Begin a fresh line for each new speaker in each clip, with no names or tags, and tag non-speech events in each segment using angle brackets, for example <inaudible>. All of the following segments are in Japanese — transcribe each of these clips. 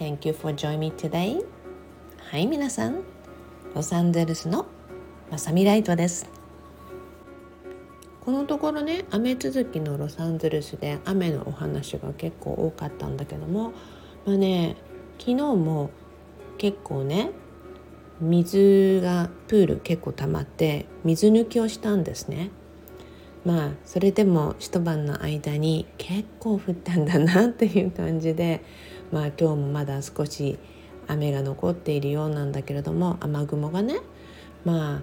Thank you for joining me today. はい皆さんロサンゼルスのまさみライトですこのところね雨続きのロサンゼルスで雨のお話が結構多かったんだけどもまあね昨日も結構ね水がプール結構溜まって水抜きをしたんですね。まあそれでも一晩の間に結構降ったんだなっていう感じでまあ今日もまだ少し雨が残っているようなんだけれども雨雲がねまあ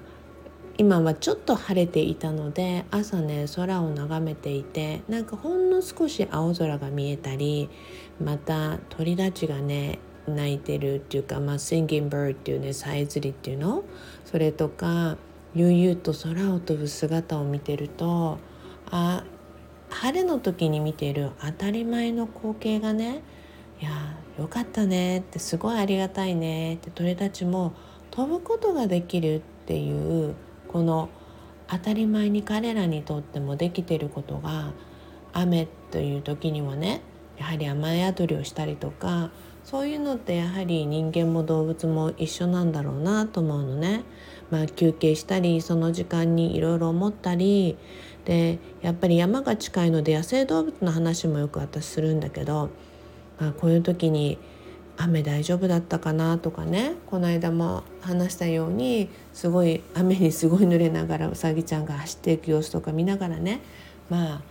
今はちょっと晴れていたので朝ね空を眺めていてなんかほんの少し青空が見えたりまた鳥たちがね鳴いてるっていうか、まあ、Singing Bird っていうねさえずりっていうの？それとか悠々と空を飛ぶ姿を見てるとあ晴れの時に見ている当たり前の光景がねいやよかったねってすごいありがたいねって鳥たちも飛ぶことができるっていうこの当たり前に彼らにとってもできてることが雨という時にはねやはり雨宿りをしたりとかそういうのってやはり人間も動物も一緒なんだろうなと思うのね。まあ、休憩したりその時間にいろいろ思ったりでやっぱり山が近いので野生動物の話もよく私するんだけどあ、こういう時に雨大丈夫だったかな？とかね。この間も話したようにすごい雨にすごい濡れながらうさぎちゃんが走っていく様子とか見ながらね。まあ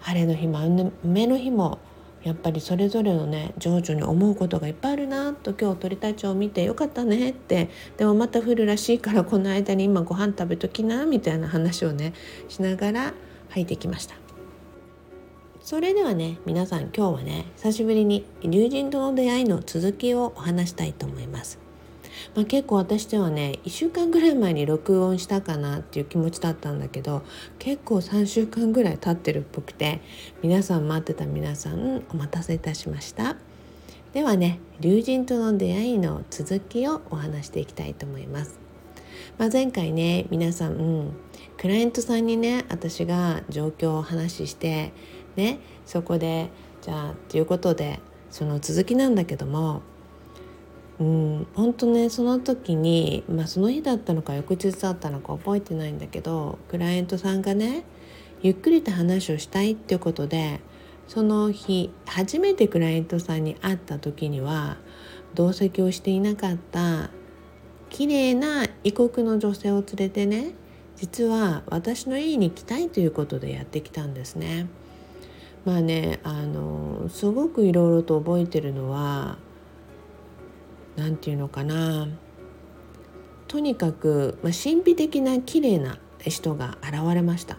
晴れの日も雨の日もやっぱりそれぞれのね情緒に思うことがいっぱいあるなと今日鳥たちを見てよかったねって。でもまた降るらしいからこの間に今ご飯食べときなみたいな話をねしながら入ってきました。それではね皆さん今日はね久しぶりに友人との出会いの続きをお話したいと思います。まあ、結構私ではね1週間ぐらい前に録音したかなっていう気持ちだったんだけど結構3週間ぐらい経ってるっぽくて皆さん待ってた皆さんお待たせいたしましたではね龍神との出会いの続きをお話していきたいと思います、まあ、前回ね皆さん、うん、クライアントさんにね私が状況をお話ししてねそこでじゃあということでその続きなんだけどもうん本当ねその時に、まあ、その日だったのか翌日だったのか覚えてないんだけどクライアントさんがねゆっくりと話をしたいっていうことでその日初めてクライアントさんに会った時には同席をしていなかった綺麗な異国の女性を連れてね実は私の家に来たいということでやってきたんですね。まあねあのすごくいろいろと覚えてるのは何て言うのかな。とにかく、まあ、神秘的な綺麗な人が現れました。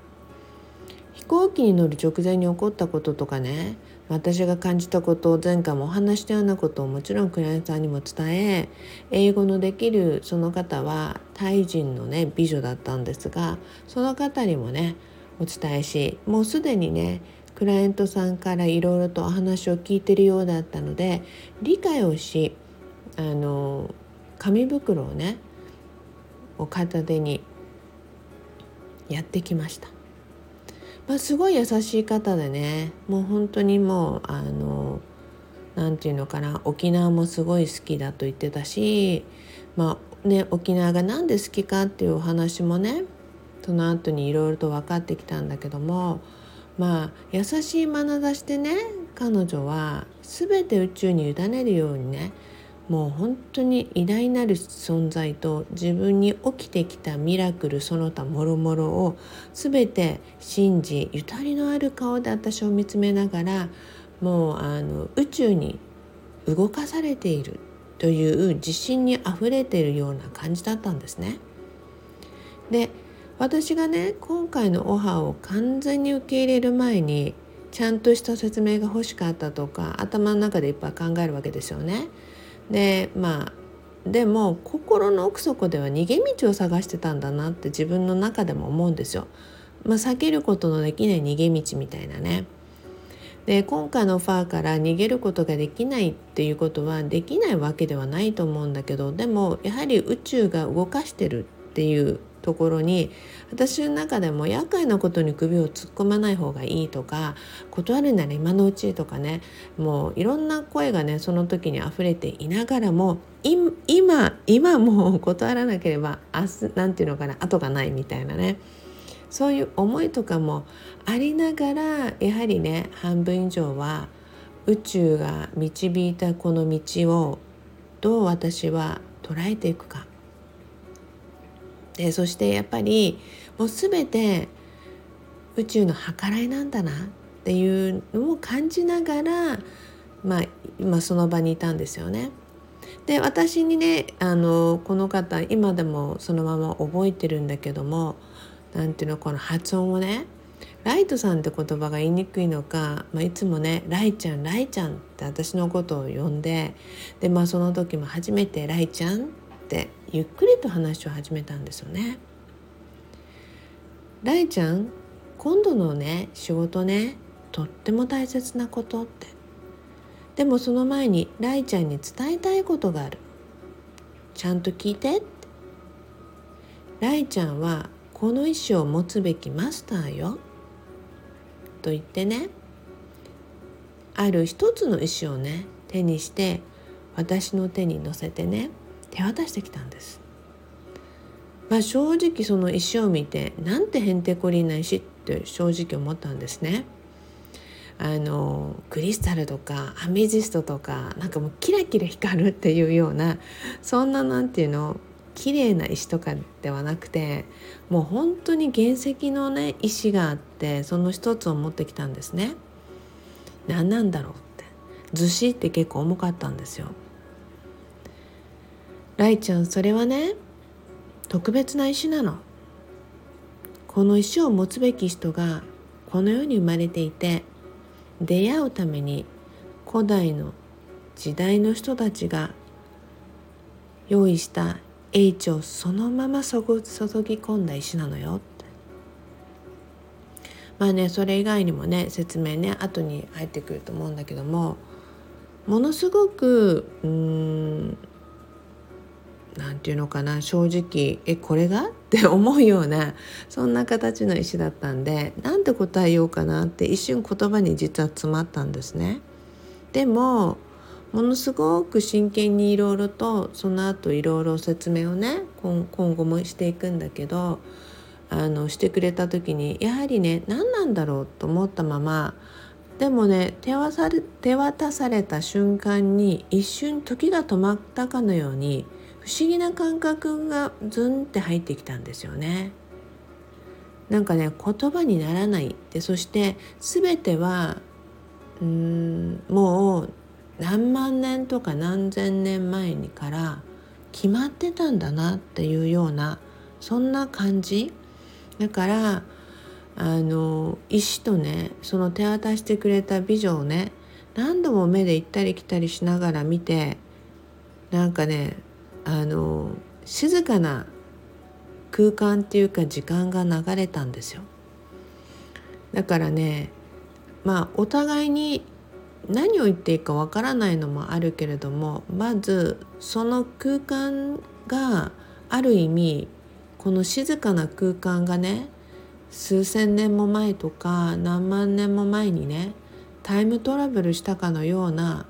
飛行機に乗る直前に起こったこととかね私が感じたことを前回もお話したようなことをもちろんクライアントさんにも伝え英語のできるその方はタイ人のね美女だったんですがその方にもねお伝えしもうすでにねクライアントさんからいろいろとお話を聞いてるようだったので理解をしあの紙袋をねお片手にやってきました。まあ、すごい優しい方でねもう本当にもうあの何て言うのかな沖縄もすごい好きだと言ってたし、まあね、沖縄が何で好きかっていうお話もねその後にいろいろと分かってきたんだけどもまあ優しい眼差しでね彼女は全て宇宙に委ねるようにねもう本当に偉大なる存在と自分に起きてきたミラクルその他もろもろを全て信じゆたりのある顔で私を見つめながらもうあの宇宙に動かされているという自信にあふれているような感じだったんですね。で私がね今回のオファーを完全に受け入れる前にちゃんとした説明が欲しかったとか頭の中でいっぱい考えるわけですよね。でまあでも心の奥底では逃げ道を探してたんだなって自分の中でも思うんですよ。まあ、避けることのできない逃げ道みたいなね。で今回のオファーから逃げることができないっていうことはできないわけではないと思うんだけどでもやはり宇宙が動かしてるっていうところに私の中でも厄介なことに首を突っ込まない方がいいとか断るなら今のうちとかねもういろんな声がねその時に溢れていながらも今今もう断らなければ明日何て言うのかな後がないみたいなねそういう思いとかもありながらやはりね半分以上は宇宙が導いたこの道をどう私は捉えていくか。でそしてやっぱりもう全て宇宙の計らいなんだなっていうのを感じながら、まあ、今その場にいたんですよね。で私にねあのこの方今でもそのまま覚えてるんだけども何ていうのこの発音をねライトさんって言葉が言いにくいのか、まあ、いつもね「ライちゃんライちゃん」って私のことを呼んででまあその時も初めて「ライちゃん」ってゆっくりと話を始めたんですよね。ライちゃん今度のね仕事ねとっても大切なことって。でもその前にライちゃんに伝えたいことがある。ちゃんと聞いてって。ライちゃんはこの意思を持つべきマスターよ。と言ってね。ある一つの石をね手にして私の手に乗せてね。手渡してきたんです。まあ、正直その石を見てなんてへんてこりんな石って正直思ったんですね。あのクリスタルとかアメジストとかなんかもうキラキラ光るっていうようなそんななんていうの綺麗な石とかではなくてもう本当に原石のね石があってその一つを持ってきたんですね。何なんだろうってずしって結構重かったんですよ。ライちゃんそれはね特別な石なの。この石を持つべき人がこの世に生まれていて出会うために古代の時代の人たちが用意した英知をそのまま注ぎ込んだ石なのよ。まあねそれ以外にもね説明ね後に入ってくると思うんだけどもものすごくうん何て言うのかな正直えこれが？<laughs> って思うようなそんな形の石だったんでなんて答えようかなって一瞬言葉に実は詰まったんですね。でもものすごく真剣にいろいろとその後いろいろ説明をね今後もしていくんだけどあのしてくれた時にやはりね何なんだろうと思ったままでもね手渡された瞬間に一瞬時が止まったかのように不思議な感覚がズンって入ってきたんですよね。なんかね言葉にならないでそして全てはうーんもう何万年とか何千年前にから決まってたんだなっていうようなそんな感じだからあの石とねその手渡してくれた美女をね何度も目で行ったり来たりしながら見てなんかねあの静かな空間っていうか時間が流れたんですよ。だからねまあお互いに何を言っていいかわからないのもあるけれどもまずその空間がある意味この静かな空間がね数千年も前とか何万年も前にねタイムトラベルしたかのような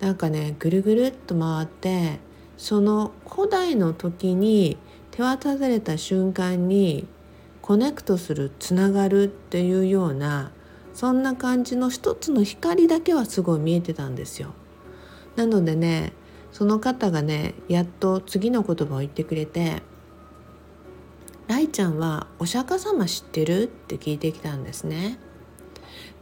なんかねぐるぐるっと回ってその古代の時に手渡された瞬間にコネクトするつながるっていうようなそんな感じの一つの光だけはすごい見えてたんですよ。なのでねその方がねやっと次の言葉を言ってくれて「ライちゃんはお釈迦様知ってる?」って聞いてきたんですね。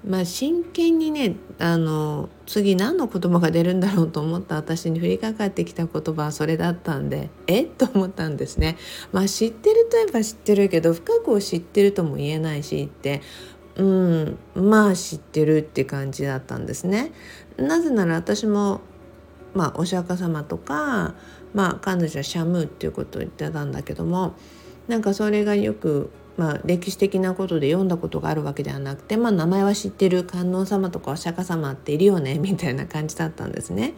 まあ真剣にねあの次何の言葉が出るんだろうと思った私に降りかかってきた言葉はそれだったんでえ？っと思ったんですね。まあ知ってるといえば知ってるけど深くを知ってるとも言えないしってうんまあ知ってるって感じだったんですね。なぜなら私もまあお釈迦様とかまあ彼女はシャムーっていうことを言ってたんだけどもなんかそれがよくまあ、歴史的なことで読んだことがあるわけではなくて、まあ、名前は知ってる観音様とかお釈迦様っているよね <laughs> みたいな感じだったんですね。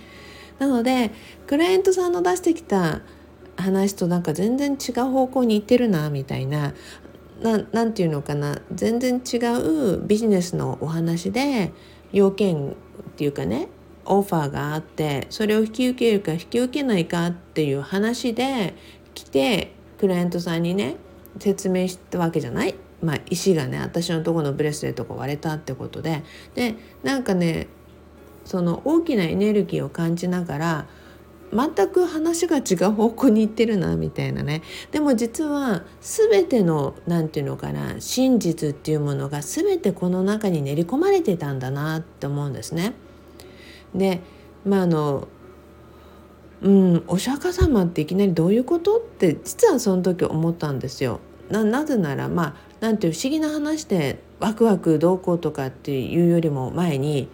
なのでクライアントさんの出してきた話となんか全然違う方向に行ってるなみたいな何て言うのかな全然違うビジネスのお話で要件っていうかねオファーがあってそれを引き受けるか引き受けないかっていう話で来てクライアントさんにね説明したわけじゃない？まあ、石がね私のとこのブレスレットが割れたってことで。でなんかねその大きなエネルギーを感じながら全く話が違う方向に行ってるなみたいなね。でも実は全ての何て言うのかな真実っていうものが全てこの中に練り込まれてたんだなって思うんですね。でまああのうんお釈迦様っていきなりどういうこと？って実はその時思ったんですよ。なぜならまあなんていう不思議な話でワクワクどうこうとかっていうよりも前に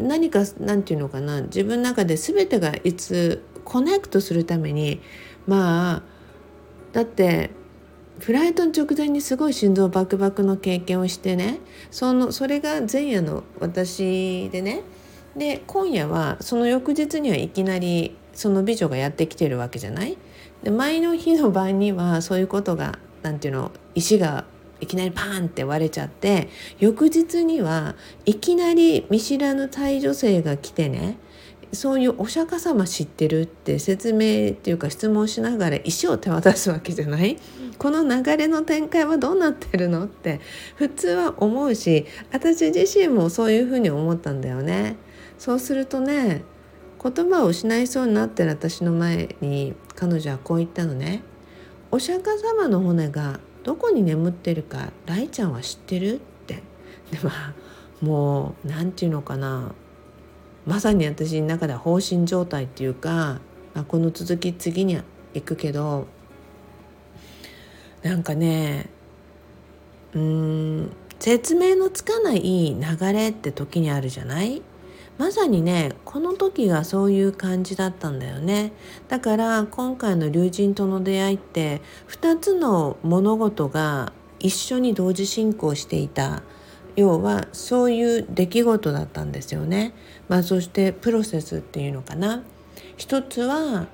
何かなんていうのかな？自分の中で全てがいつコネクトするためにまあだってフライトの直前にすごい心臓バクバクの経験をしてねそのそれが前夜の私でね。で今夜はその翌日にはいきなりその美女がやってきてるわけじゃない？で前の日の晩にはそういうことが何ていうの石がいきなりパーンって割れちゃって翌日にはいきなり見知らぬタイ女性が来てねそういうお釈迦様知ってるって説明っていうか質問しながら石を手渡すわけじゃない？この流れの展開はどうなってるのって普通は思うし私自身もそういうふうに思ったんだよね。そうするとね言葉を失いそうになってる私の前に彼女はこう言ったのね。お釈迦様の骨がどこに眠ってるかイちゃんは知ってるって。でまあもう何て言うのかな。まさに私の中では放心状態っていうか、まあ、この続き次に行くけどなんかねうーん説明のつかない流れって時にあるじゃない？まさにねこの時がそういう感じだったんだよねだから今回の龍神との出会いって2つの物事が一緒に同時進行していた要はそういう出来事だったんですよね。まあ、そしてプロセスっていうのかな。一つは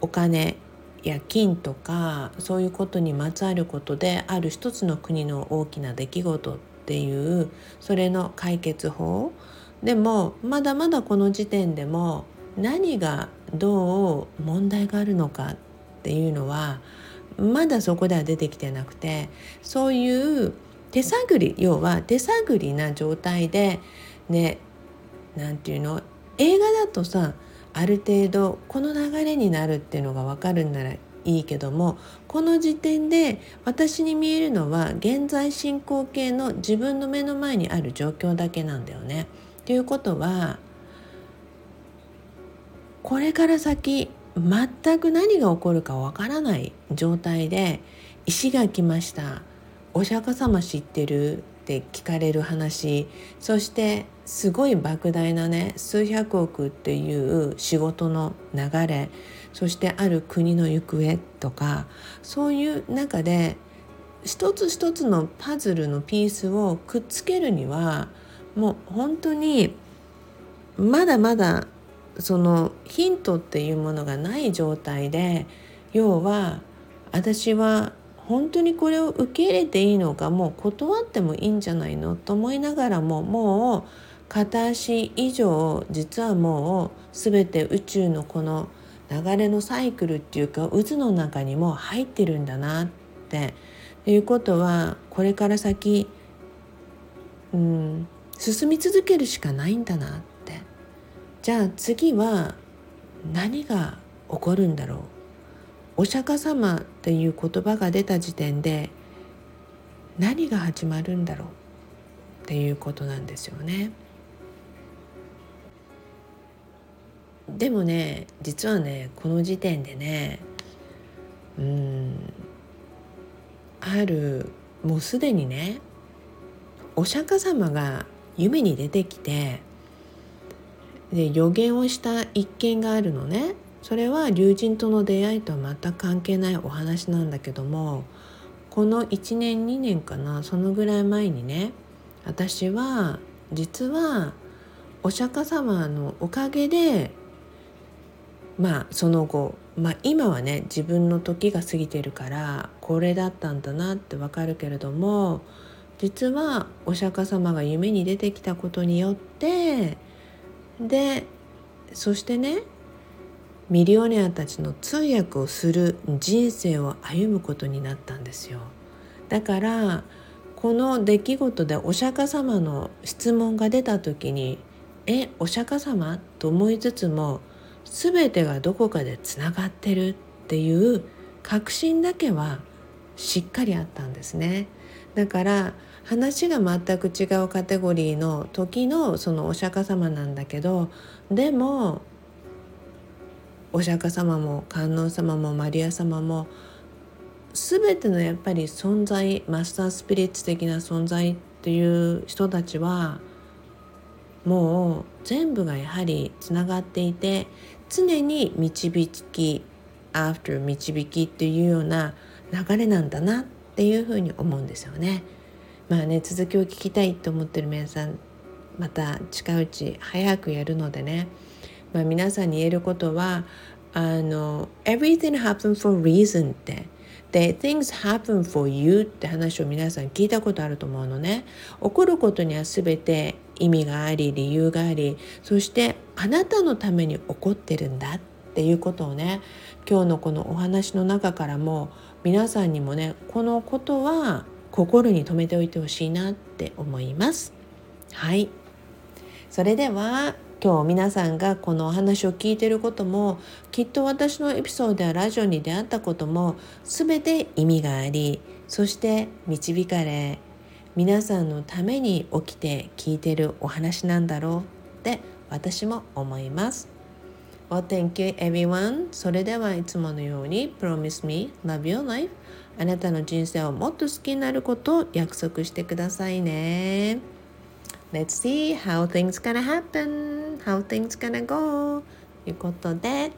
お金や金とかそういうことにまつわることである一つの国の大きな出来事っていうそれの解決法でもまだまだこの時点でも何がどう問題があるのかっていうのはまだそこでは出てきてなくてそういう手探り要は手探りな状態でね何て言うの映画だとさある程度この流れになるっていうのが分かるんならいいけどもこの時点で私に見えるのは現在進行形の自分の目の前にある状況だけなんだよね。ということはこれから先全く何が起こるかわからない状態で石が来ました。お釈迦様知ってるって聞かれる話。そしてすごい莫大なね数百億っていう仕事の流れ。そしてある国の行方とかそういう中で一つ一つのパズルのピースをくっつけるにはもう本当にまだまだそのヒントっていうものがない状態で要は私は本当にこれを受け入れていいのかもう断ってもいいんじゃないのと思いながらももう片足以上実はもう全て宇宙のこの流れのサイクルっていうか渦の中にも入ってるんだなっていうことはこれから先うん進み続けるしかないんだなってじゃあ次は何が起こるんだろうお釈迦様っていう言葉が出た時点で何が始まるんだろうっていうことなんですよね。でもね実はねこの時点でねうんあるもうすでにねお釈迦様が夢に出てきてで予言をした一件があるのね。それは龍神との出会いとは全く関係ないお話なんだけどもこの1年2年かなそのぐらい前にね私は実はお釈迦様のおかげでまあその後、まあ、今はね自分の時が過ぎてるからこれだったんだなってわかるけれども実はお釈迦様が夢に出てきたことによってでそしてねミリオネアたちの通訳をする人生を歩むことになったんですよだからこの出来事でお釈迦様の質問が出た時に「えお釈迦様?」と思いつつも全てがどこかでつながってるっていう確信だけはしっかりあったんですね。だから話が全く違うカテゴリーの時のそのお釈迦様なんだけどでもお釈迦様も観音様もマリア様も全てのやっぱり存在マスタースピリッツ的な存在っていう人たちはもう全部がやはりつながっていて常に導き after 導きっていうような流れなんだなっていうふうに思うんですよね。まあね続きを聞きたいと思ってる皆さんまた近いうち早くやるのでね、まあ、皆さんに言えることはあの「everything happens for reason」って。で things happen for you って話を皆さん聞いたことあると思うのね。起こることには全て意味があり理由がありそしてあなたのために起こってるんだっていうことをね今日のこのお話の中からも皆さんにもねこのことは心に留めておいてほしいなって思いますはいそれでは今日皆さんがこのお話を聞いてることもきっと私のエピソードやラジオに出会ったことも全て意味がありそして導かれ皆さんのために起きて聞いてるお話なんだろうって私も思います。Well, thank you everyone. それではいつものように Promise me, love your life. あなたの人生をもっと好きになることを約束してくださいね。Let's see how things gonna happen, how things gonna go ということで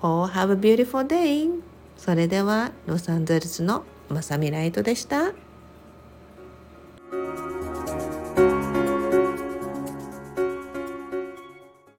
All have a beautiful day それではロサンゼルスのまさみライトでした。